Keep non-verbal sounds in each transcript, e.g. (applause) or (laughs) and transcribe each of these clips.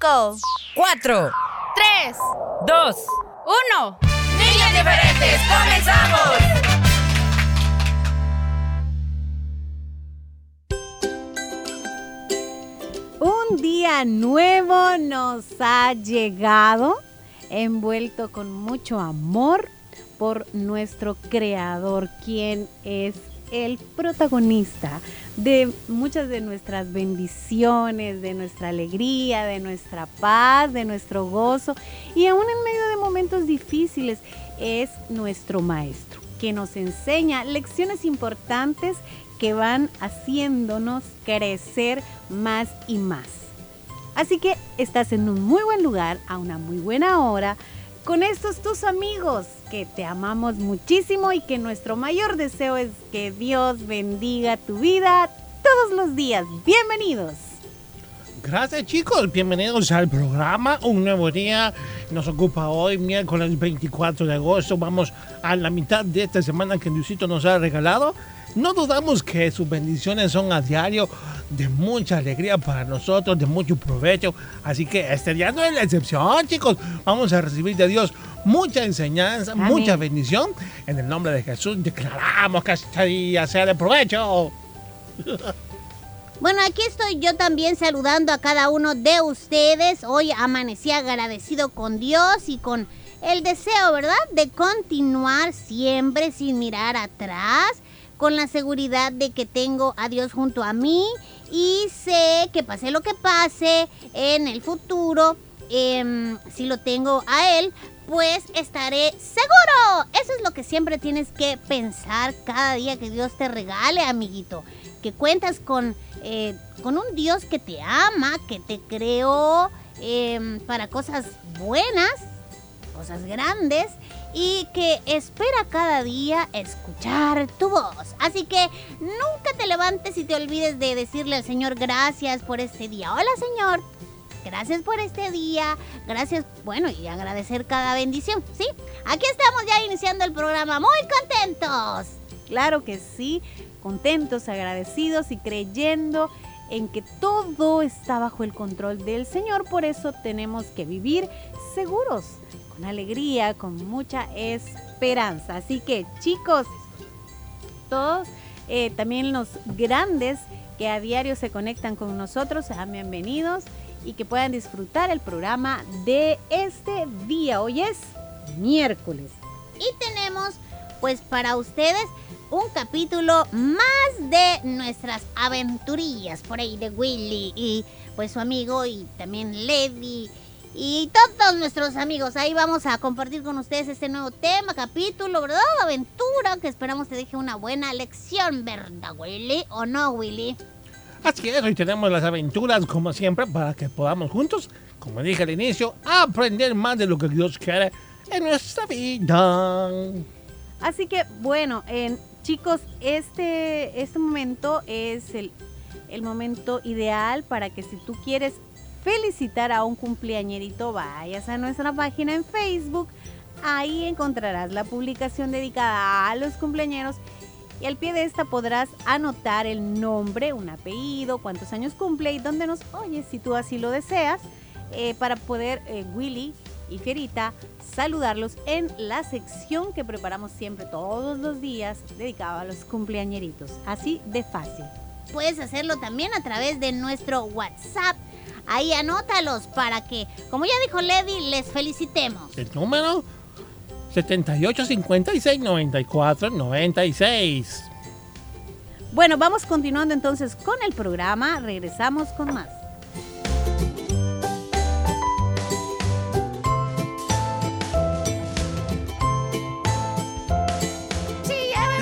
5, 4, 3, 2, 1. Niñas diferentes, comenzamos. Un día nuevo nos ha llegado, envuelto con mucho amor por nuestro Creador, quien es el protagonista de muchas de nuestras bendiciones, de nuestra alegría, de nuestra paz, de nuestro gozo y aún en medio de momentos difíciles es nuestro maestro, que nos enseña lecciones importantes que van haciéndonos crecer más y más. Así que estás en un muy buen lugar, a una muy buena hora, con estos tus amigos que te amamos muchísimo y que nuestro mayor deseo es que Dios bendiga tu vida todos los días. Bienvenidos. Gracias chicos, bienvenidos al programa. Un nuevo día nos ocupa hoy, miércoles 24 de agosto. Vamos a la mitad de esta semana que Diosito nos ha regalado. No dudamos que sus bendiciones son a diario de mucha alegría para nosotros, de mucho provecho. Así que este día no es la excepción, chicos. Vamos a recibir de Dios mucha enseñanza, Amén. mucha bendición. En el nombre de Jesús declaramos que este día sea de provecho. (laughs) Bueno, aquí estoy yo también saludando a cada uno de ustedes. Hoy amanecí agradecido con Dios y con el deseo, ¿verdad? De continuar siempre sin mirar atrás, con la seguridad de que tengo a Dios junto a mí y sé que pase lo que pase en el futuro, em, si lo tengo a Él, pues estaré seguro. Eso es lo que siempre tienes que pensar cada día que Dios te regale, amiguito. Que cuentas con, eh, con un Dios que te ama, que te creó em, para cosas buenas, cosas grandes, y que espera cada día escuchar tu voz. Así que nunca te levantes y te olvides de decirle al Señor gracias por este día. Hola Señor, Gracias por este día, gracias, bueno, y agradecer cada bendición, ¿sí? Aquí estamos ya iniciando el programa, muy contentos. Claro que sí, contentos, agradecidos y creyendo en que todo está bajo el control del Señor. Por eso tenemos que vivir seguros, con alegría, con mucha esperanza. Así que chicos, todos, eh, también los grandes que a diario se conectan con nosotros, sean bienvenidos y que puedan disfrutar el programa de este día. Hoy es miércoles. Y tenemos, pues para ustedes, un capítulo más de nuestras aventurillas por ahí de Willy y pues su amigo y también Lady y todos nuestros amigos. Ahí vamos a compartir con ustedes este nuevo tema, capítulo, ¿verdad? Aventura que esperamos te deje una buena lección, ¿verdad, Willy? ¿O no, Willy? Así es, hoy tenemos las aventuras como siempre para que podamos juntos, como dije al inicio, aprender más de lo que Dios quiere en nuestra vida. Así que bueno, en- chicos, este, este momento es el, el momento ideal para que si tú quieres felicitar a un cumpleañerito, vayas a nuestra página en Facebook. Ahí encontrarás la publicación dedicada a los cumpleañeros y al pie de esta podrás anotar el nombre, un apellido, cuántos años cumple y dónde nos oyes si tú así lo deseas, eh, para poder eh, Willy y Fierita saludarlos en la sección que preparamos siempre todos los días dedicada a los cumpleañeritos. Así de fácil. Puedes hacerlo también a través de nuestro WhatsApp. Ahí anótalos para que, como ya dijo Lady, les felicitemos. El número 7856 94 96. Bueno, vamos continuando entonces con el programa. Regresamos con más.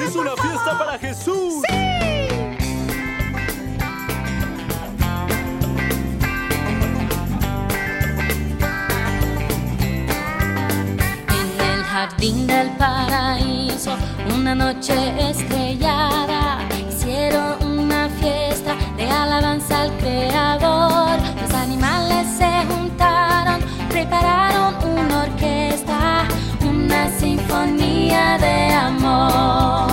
Es una fiesta para Jesús. En jardín del paraíso, una noche estrellada, hicieron una fiesta de alabanza al Creador. Los animales se juntaron, prepararon una orquesta, una sinfonía de amor.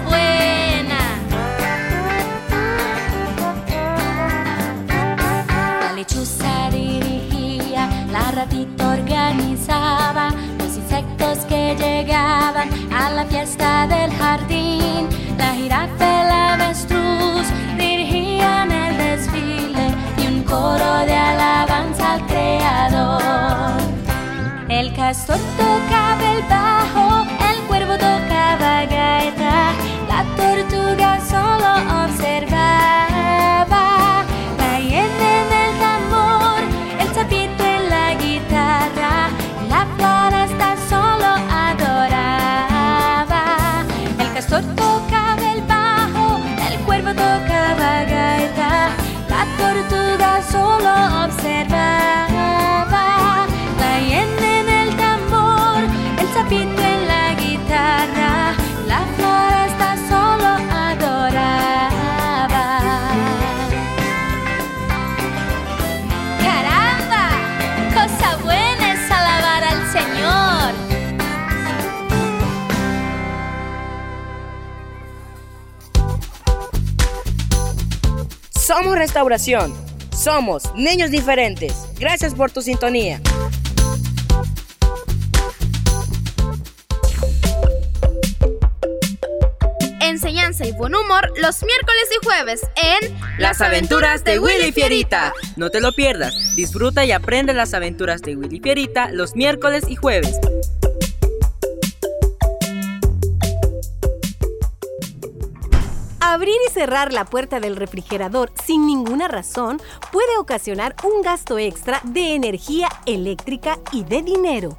Buena. La lechuza dirigía, la ratita organizaba los insectos que llegaban a la fiesta del jardín. La jirafa, el avestruz dirigían el desfile y un coro de alabanza al creador. El castor Restauración. Somos niños diferentes. Gracias por tu sintonía. Enseñanza y buen humor los miércoles y jueves en Las aventuras de Willy Fierita. No te lo pierdas. Disfruta y aprende las aventuras de Willy Fierita los miércoles y jueves. Abrir y cerrar la puerta del refrigerador sin ninguna razón puede ocasionar un gasto extra de energía eléctrica y de dinero.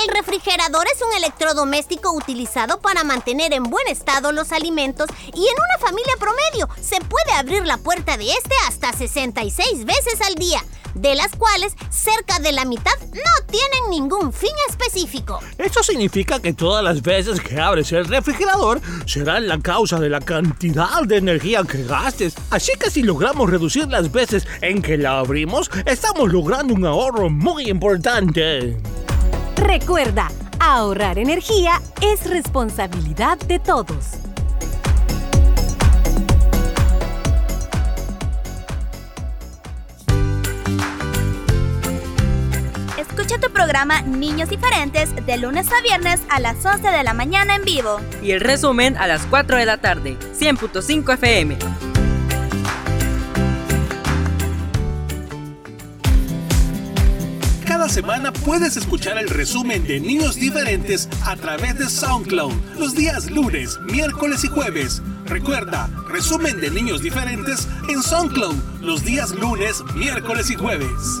El refrigerador es un electrodoméstico utilizado para mantener en buen estado los alimentos y en una familia promedio se puede abrir la puerta de este hasta 66 veces al día, de las cuales cerca de la mitad no tienen ningún fin específico. Eso significa que todas las veces que abres el refrigerador será la causa de la cantidad de energía que gastes. Así que si logramos reducir las veces en que la abrimos, estamos logrando un ahorro muy importante. Recuerda, ahorrar energía es responsabilidad de todos. Escucha tu programa Niños Diferentes de lunes a viernes a las 11 de la mañana en vivo. Y el resumen a las 4 de la tarde. 100.5 FM. Cada semana puedes escuchar el resumen de Niños Diferentes a través de SoundCloud los días lunes, miércoles y jueves. Recuerda, resumen de Niños Diferentes en SoundCloud los días lunes, miércoles y jueves.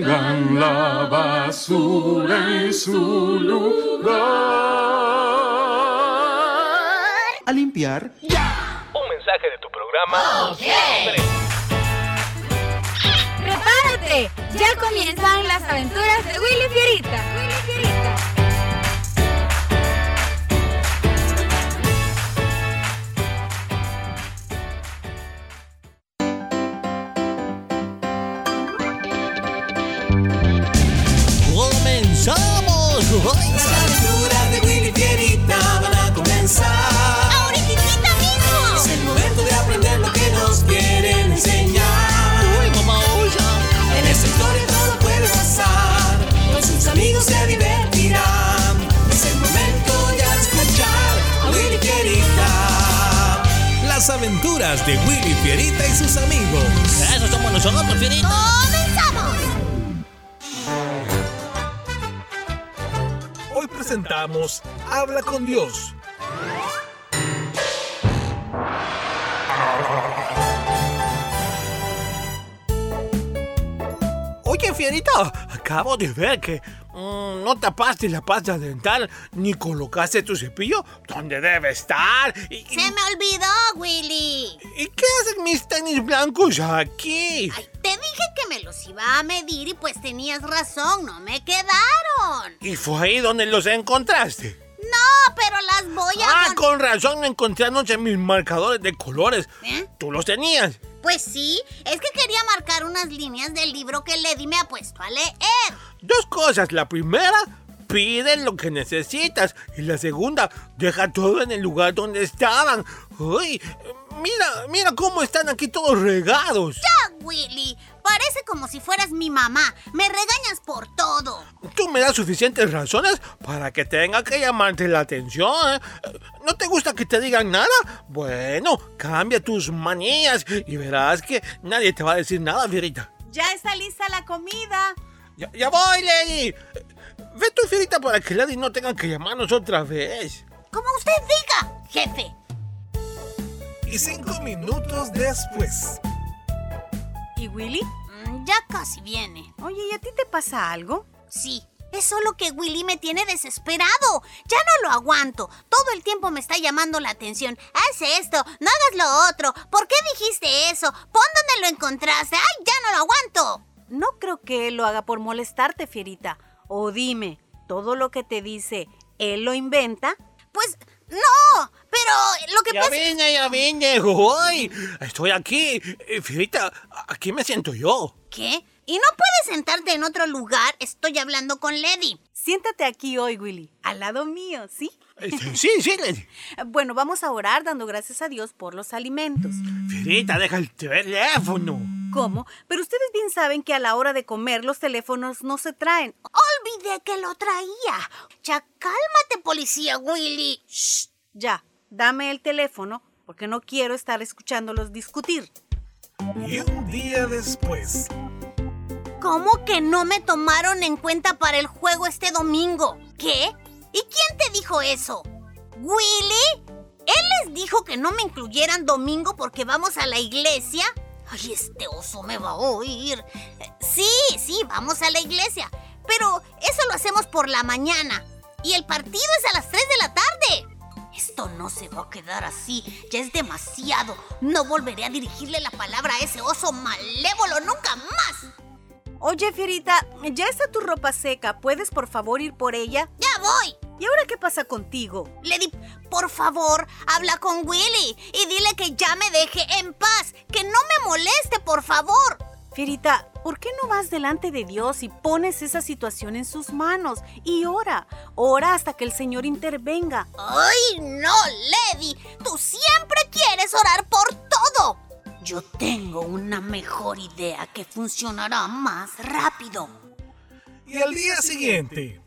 Pongan la basura en su lugar. A limpiar. Un mensaje de tu programa. ¡Prepárate! Ya comienzan las aventuras de Willy Fierita. Willy Fierita. Habla con Dios. Oye, Fierita, acabo de ver que mm, no tapaste la pasta dental ni colocaste tu cepillo donde debe estar. ¿Y, y- Se me olvidó, Willy. y qué hacen mis tenis blancos aquí? Ay, te dije que me los iba a medir y pues tenías razón, no me quedaron. ¿Y fue ahí donde los encontraste? No, pero las voy a... Ah, con razón encontré anoche mis marcadores de colores. ¿Eh? ¿Tú los tenías? Pues sí, es que quería marcar unas líneas del libro que Lady me ha puesto a leer. Dos cosas. La primera, pide lo que necesitas. Y la segunda, deja todo en el lugar donde estaban. Uy, mira, mira cómo están aquí todos regados. ¡Ya, Willy! Parece como si fueras mi mamá. Me regañas por todo. Tú me das suficientes razones para que tenga que llamarte la atención. ¿eh? ¿No te gusta que te digan nada? Bueno, cambia tus manías y verás que nadie te va a decir nada, Fierita. Ya está lista la comida. Ya, ya voy, Lady. Ve tu Fierita para que Lady no tenga que llamarnos otra vez. Como usted diga, jefe. Y cinco minutos después. ¿Y Willy? Mm, Ya casi viene. Oye, ¿y a ti te pasa algo? Sí, es solo que Willy me tiene desesperado. Ya no lo aguanto. Todo el tiempo me está llamando la atención. Haz esto, no hagas lo otro. ¿Por qué dijiste eso? Pon donde lo encontraste. ¡Ay, ya no lo aguanto! No creo que él lo haga por molestarte, Fierita. O dime, ¿todo lo que te dice, él lo inventa? Pues no, pero lo que Ya pasa vine, ya vine. Uy, estoy aquí. Eh, Fierita, aquí me siento yo. ¿Qué? ¿Y no puedes sentarte en otro lugar? Estoy hablando con Lady. Siéntate aquí hoy, Willy, al lado mío, ¿sí? Eh, Sí, sí, Lady. (laughs) Bueno, vamos a orar dando gracias a Dios por los alimentos. Fierita, deja el teléfono. ¿Cómo? Pero ustedes bien saben que a la hora de comer los teléfonos no se traen. Olvidé que lo traía. Ya cálmate, policía Willy. Shh, ya, dame el teléfono porque no quiero estar escuchándolos discutir. Y un día después. ¿Cómo que no me tomaron en cuenta para el juego este domingo? ¿Qué? ¿Y quién te dijo eso? ¿Willy? ¿Él les dijo que no me incluyeran domingo porque vamos a la iglesia? Ay, este oso me va a oír. Eh, Sí, sí, vamos a la iglesia. Pero eso lo hacemos por la mañana. Y el partido es a las 3 de la tarde. Esto no se va a quedar así. Ya es demasiado. No volveré a dirigirle la palabra a ese oso malévolo nunca más. Oye, Fierita, ya está tu ropa seca. ¿Puedes por favor ir por ella? ¡Ya voy! ¿Y ahora qué pasa contigo? Lady, por favor, habla con Willy y dile que ya me deje en paz, que no me moleste, por favor. Fierita, ¿por qué no vas delante de Dios y pones esa situación en sus manos? Y ora, ora hasta que el Señor intervenga. ¡Ay, no, Lady! Tú siempre quieres orar por todo. Yo tengo una mejor idea que funcionará más rápido. Y al día siguiente,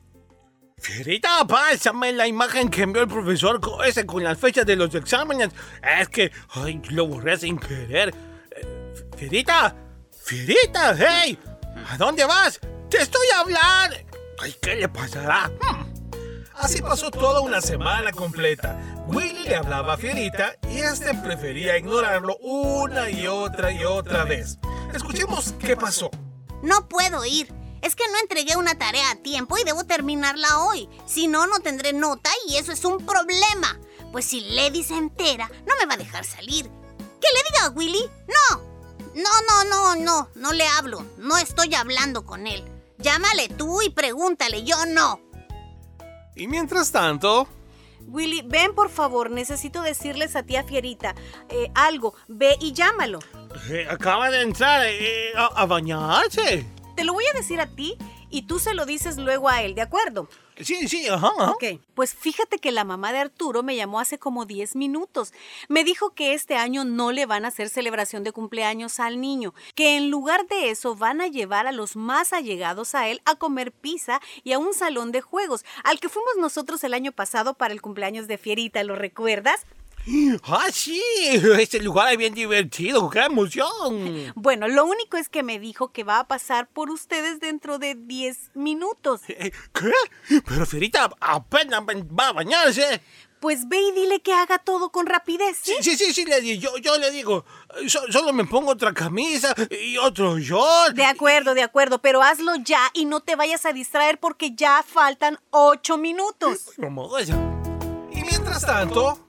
Fierita, pásame la imagen que envió el profesor con, ese con las fechas de los exámenes. Es que, ay, lo borré sin querer. Eh, Fierita, Fierita, hey, ¿a dónde vas? Te estoy hablando. Ay, ¿qué le pasará? Hmm. así pasó toda una semana completa. Willy le hablaba a Fierita y este prefería ignorarlo una y otra y otra vez. Escuchemos qué pasó. No puedo ir. Es que no entregué una tarea a tiempo y debo terminarla hoy. Si no, no tendré nota y eso es un problema. Pues si Lady se entera, no me va a dejar salir. ¿Qué le diga Willy? No. No, no, no, no. No le hablo. No estoy hablando con él. Llámale tú y pregúntale. Yo no. Y mientras tanto, Willy, ven por favor, necesito decirles a tía Fierita eh, algo. Ve y llámalo. Eh, acaba de entrar eh, a, a bañarse. Te lo voy a decir a ti y tú se lo dices luego a él, ¿de acuerdo? Sí, sí, ajá. ajá. Ok, pues fíjate que la mamá de Arturo me llamó hace como 10 minutos. Me dijo que este año no le van a hacer celebración de cumpleaños al niño, que en lugar de eso van a llevar a los más allegados a él a comer pizza y a un salón de juegos, al que fuimos nosotros el año pasado para el cumpleaños de Fierita, ¿lo recuerdas? Ah, sí, este lugar es bien divertido, qué emoción. Bueno, lo único es que me dijo que va a pasar por ustedes dentro de 10 minutos. Eh, ¿Qué? Pero Fierita apenas va a bañarse. Pues ve y dile que haga todo con rapidez. Sí, sí, sí, sí, le di- yo, yo le digo, eh, so- solo me pongo otra camisa y otro short. De acuerdo, de acuerdo, pero hazlo ya y no te vayas a distraer porque ya faltan 8 minutos. Como ella. y mientras tanto,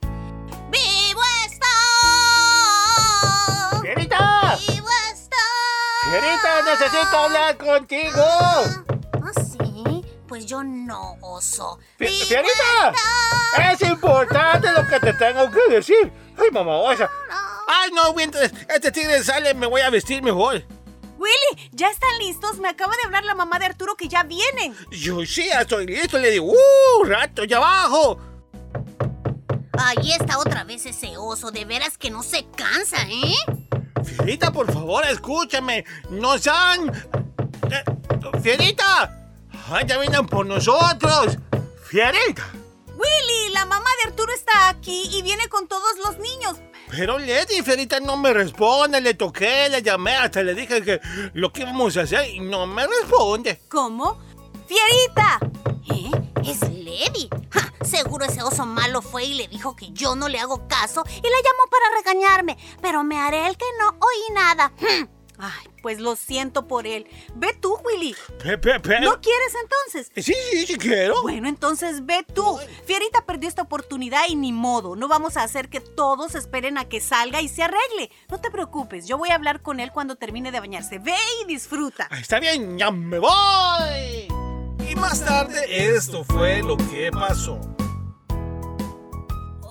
¡Fierita, necesito hablar contigo! ¿Ah, sí? Pues yo no, oso. Fi- ¡Vivo ¡Fierita! Es importante lo que te tengo que decir. Ay, mamá, osa. Ay, no, mientras este tigre sale, me voy a vestir mejor. Willy, ¿ya están listos? Me acaba de hablar la mamá de Arturo que ya vienen. Yo sí, ya estoy listo. Le digo, ¡uh! ¡Rato, ya abajo! Ahí está otra vez ese oso, de veras que no se cansa, ¿eh? Fierita, por favor, escúchame. No sean. Eh, ¡Fierita! ¡Ay, ya vienen por nosotros! ¡Fierita! Willy, la mamá de Arturo está aquí y viene con todos los niños. Pero Lady, Fierita no me responde. Le toqué, le llamé, hasta le dije que lo que íbamos a hacer y no me responde. ¿Cómo? ¡Fierita! ¿Eh? Es Lady. Ja, seguro ese oso malo fue y le dijo que yo no le hago caso y la llamó para regañarme. Pero me haré el que no oí nada. Hmm. Ay, pues lo siento por él. Ve tú, Willy. Pe, pe, pe- ¿No quieres entonces? Sí, sí, sí quiero. Bueno, entonces ve tú. Fierita perdió esta oportunidad y ni modo. No vamos a hacer que todos esperen a que salga y se arregle. No te preocupes, yo voy a hablar con él cuando termine de bañarse. Ve y disfruta. Está bien, ya me voy. y más tarde esto fue lo que pasó.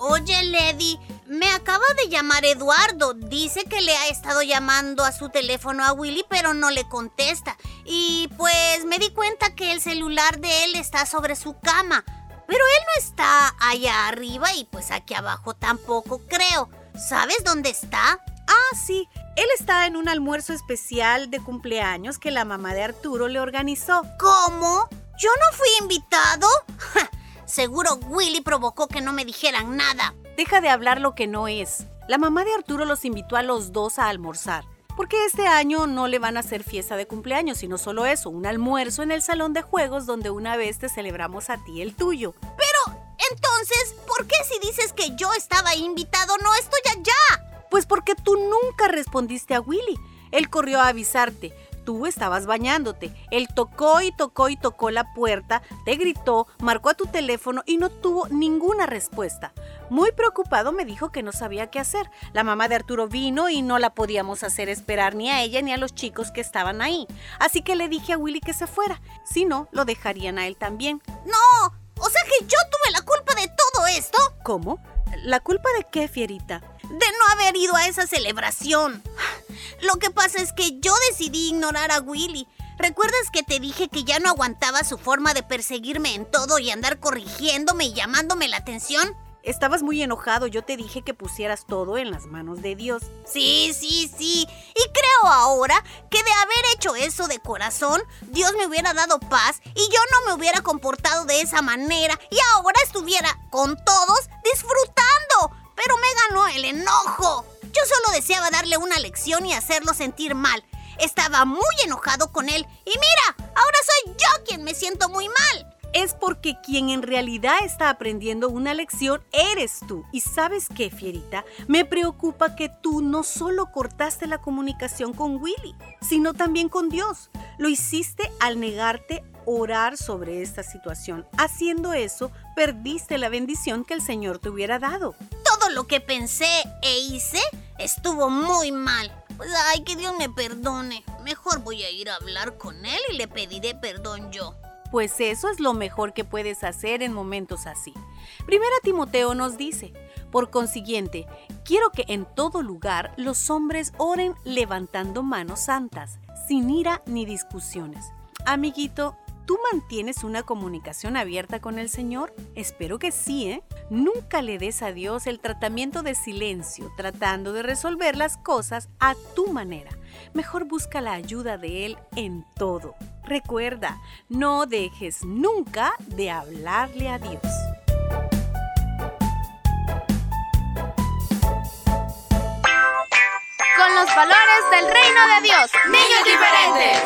Oye, Lady, me acaba de llamar Eduardo. Dice que le ha estado llamando a su teléfono a Willy, pero no le contesta. Y pues me di cuenta que el celular de él está sobre su cama. Pero él no está allá arriba y pues aquí abajo tampoco creo. ¿Sabes dónde está? Ah, sí. Él está en un almuerzo especial de cumpleaños que la mamá de Arturo le organizó. ¿Cómo? ¿Yo no fui invitado? (laughs) Seguro Willy provocó que no me dijeran nada. Deja de hablar lo que no es. La mamá de Arturo los invitó a los dos a almorzar. Porque este año no le van a hacer fiesta de cumpleaños, sino solo eso, un almuerzo en el salón de juegos donde una vez te celebramos a ti el tuyo. Pero, entonces, ¿por qué si dices que yo estaba invitado no estoy allá? Pues porque tú nunca respondiste a Willy. Él corrió a avisarte. Tú estabas bañándote. Él tocó y tocó y tocó la puerta, te gritó, marcó a tu teléfono y no tuvo ninguna respuesta. Muy preocupado me dijo que no sabía qué hacer. La mamá de Arturo vino y no la podíamos hacer esperar ni a ella ni a los chicos que estaban ahí. Así que le dije a Willy que se fuera. Si no, lo dejarían a él también. No, o sea que yo tuve la culpa de todo esto. ¿Cómo? ¿La culpa de qué, Fierita? De no haber ido a esa celebración. Lo que pasa es que yo decidí ignorar a Willy. ¿Recuerdas que te dije que ya no aguantaba su forma de perseguirme en todo y andar corrigiéndome y llamándome la atención? Estabas muy enojado, yo te dije que pusieras todo en las manos de Dios. Sí, sí, sí. Y creo ahora que de haber hecho eso de corazón, Dios me hubiera dado paz y yo no me hubiera comportado de esa manera y ahora estuviera con todos disfrutando. Pero me ganó el enojo. Yo solo deseaba darle una lección y hacerlo sentir mal. Estaba muy enojado con él y mira, ahora soy yo quien me siento muy mal es porque quien en realidad está aprendiendo una lección eres tú. Y sabes qué, Fierita, me preocupa que tú no solo cortaste la comunicación con Willy, sino también con Dios. Lo hiciste al negarte orar sobre esta situación. Haciendo eso, perdiste la bendición que el Señor te hubiera dado. Todo lo que pensé e hice estuvo muy mal. Pues ay, que Dios me perdone. Mejor voy a ir a hablar con Él y le pediré perdón yo pues eso es lo mejor que puedes hacer en momentos así. Primera Timoteo nos dice, por consiguiente, quiero que en todo lugar los hombres oren levantando manos santas, sin ira ni discusiones. Amiguito, ¿Tú mantienes una comunicación abierta con el Señor? Espero que sí, ¿eh? Nunca le des a Dios el tratamiento de silencio, tratando de resolver las cosas a tu manera. Mejor busca la ayuda de Él en todo. Recuerda, no dejes nunca de hablarle a Dios. Con los valores del reino de Dios, niños diferentes.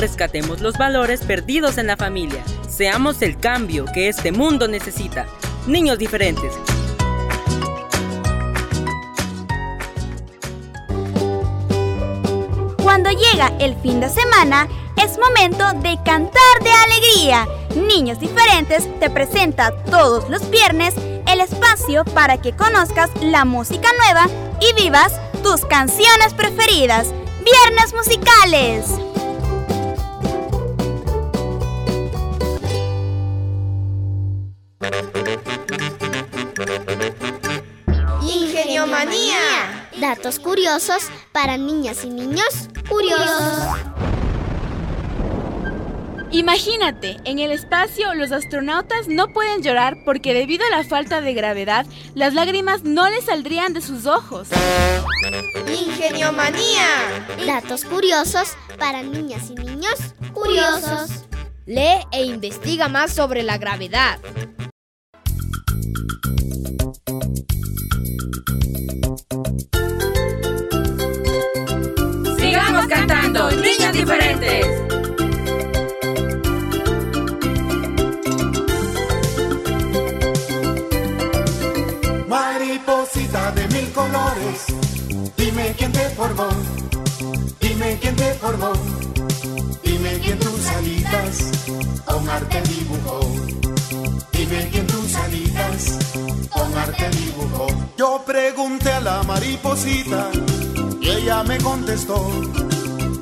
Rescatemos los valores perdidos en la familia. Seamos el cambio que este mundo necesita. Niños diferentes. Cuando llega el fin de semana, es momento de cantar de alegría. Niños Diferentes te presenta todos los viernes el espacio para que conozcas la música nueva y vivas tus canciones preferidas. Viernes musicales. Datos curiosos para niñas y niños curiosos. Imagínate, en el espacio los astronautas no pueden llorar porque debido a la falta de gravedad, las lágrimas no les saldrían de sus ojos. ¡Ingeniomanía! Datos curiosos para niñas y niños curiosos. Lee e investiga más sobre la gravedad. Cantando, niños diferentes. Mariposita de mil colores, dime quién te formó, dime quién te formó, dime quién tus alitas con arte dibujó, dime quién tus alitas con arte dibujó. Yo pregunté a la mariposita y ella me contestó,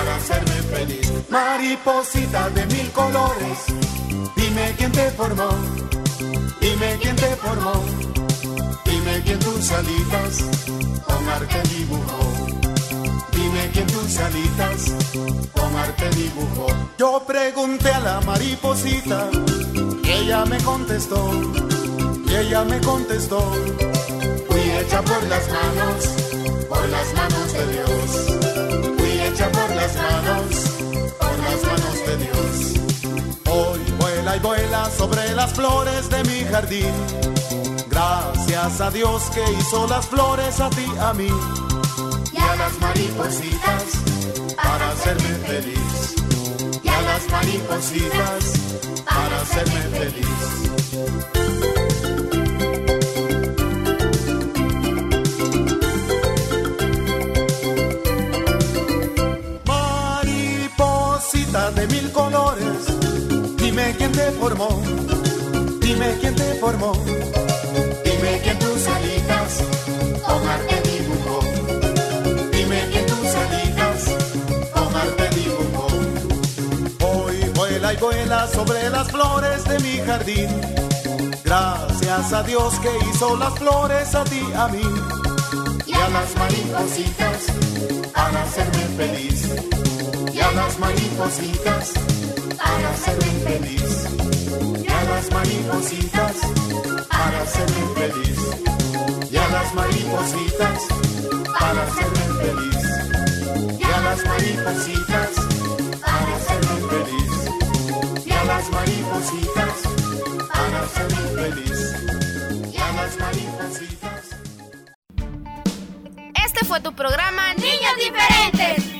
para hacerme feliz. Mariposita de mil colores, dime quién te formó. Dime quién te formó. Dime quién tus alitas con arte dibujó. Dime quién tus alitas con arte dibujó. Yo pregunté a la mariposita y ella me contestó. Y ella me contestó. Fui hecha por las manos, jardín. Gracias a Dios que hizo las flores a ti, a mí y a las maripositas para hacerme feliz. Y a las maripositas para hacerme feliz. Mariposita de mil colores, dime quién te formó, dime quién te formó. Dime quién tus alitas con arte dibujó. Dime quién tus alitas con arte dibujó. Hoy vuela y vuela sobre las flores de mi jardín. Gracias a Dios que hizo las flores a ti, a mí. Y a las maripositas para hacerme feliz. Y a las maripositas para hacerme feliz. Y a las maripositas para hacerme feliz. Y a las maripositas para hacerme feliz. Y a las maripositas para hacerme feliz. Y a las maripositas para hacerme feliz. Y a las maripositas. Este fue tu programa Niños Diferentes.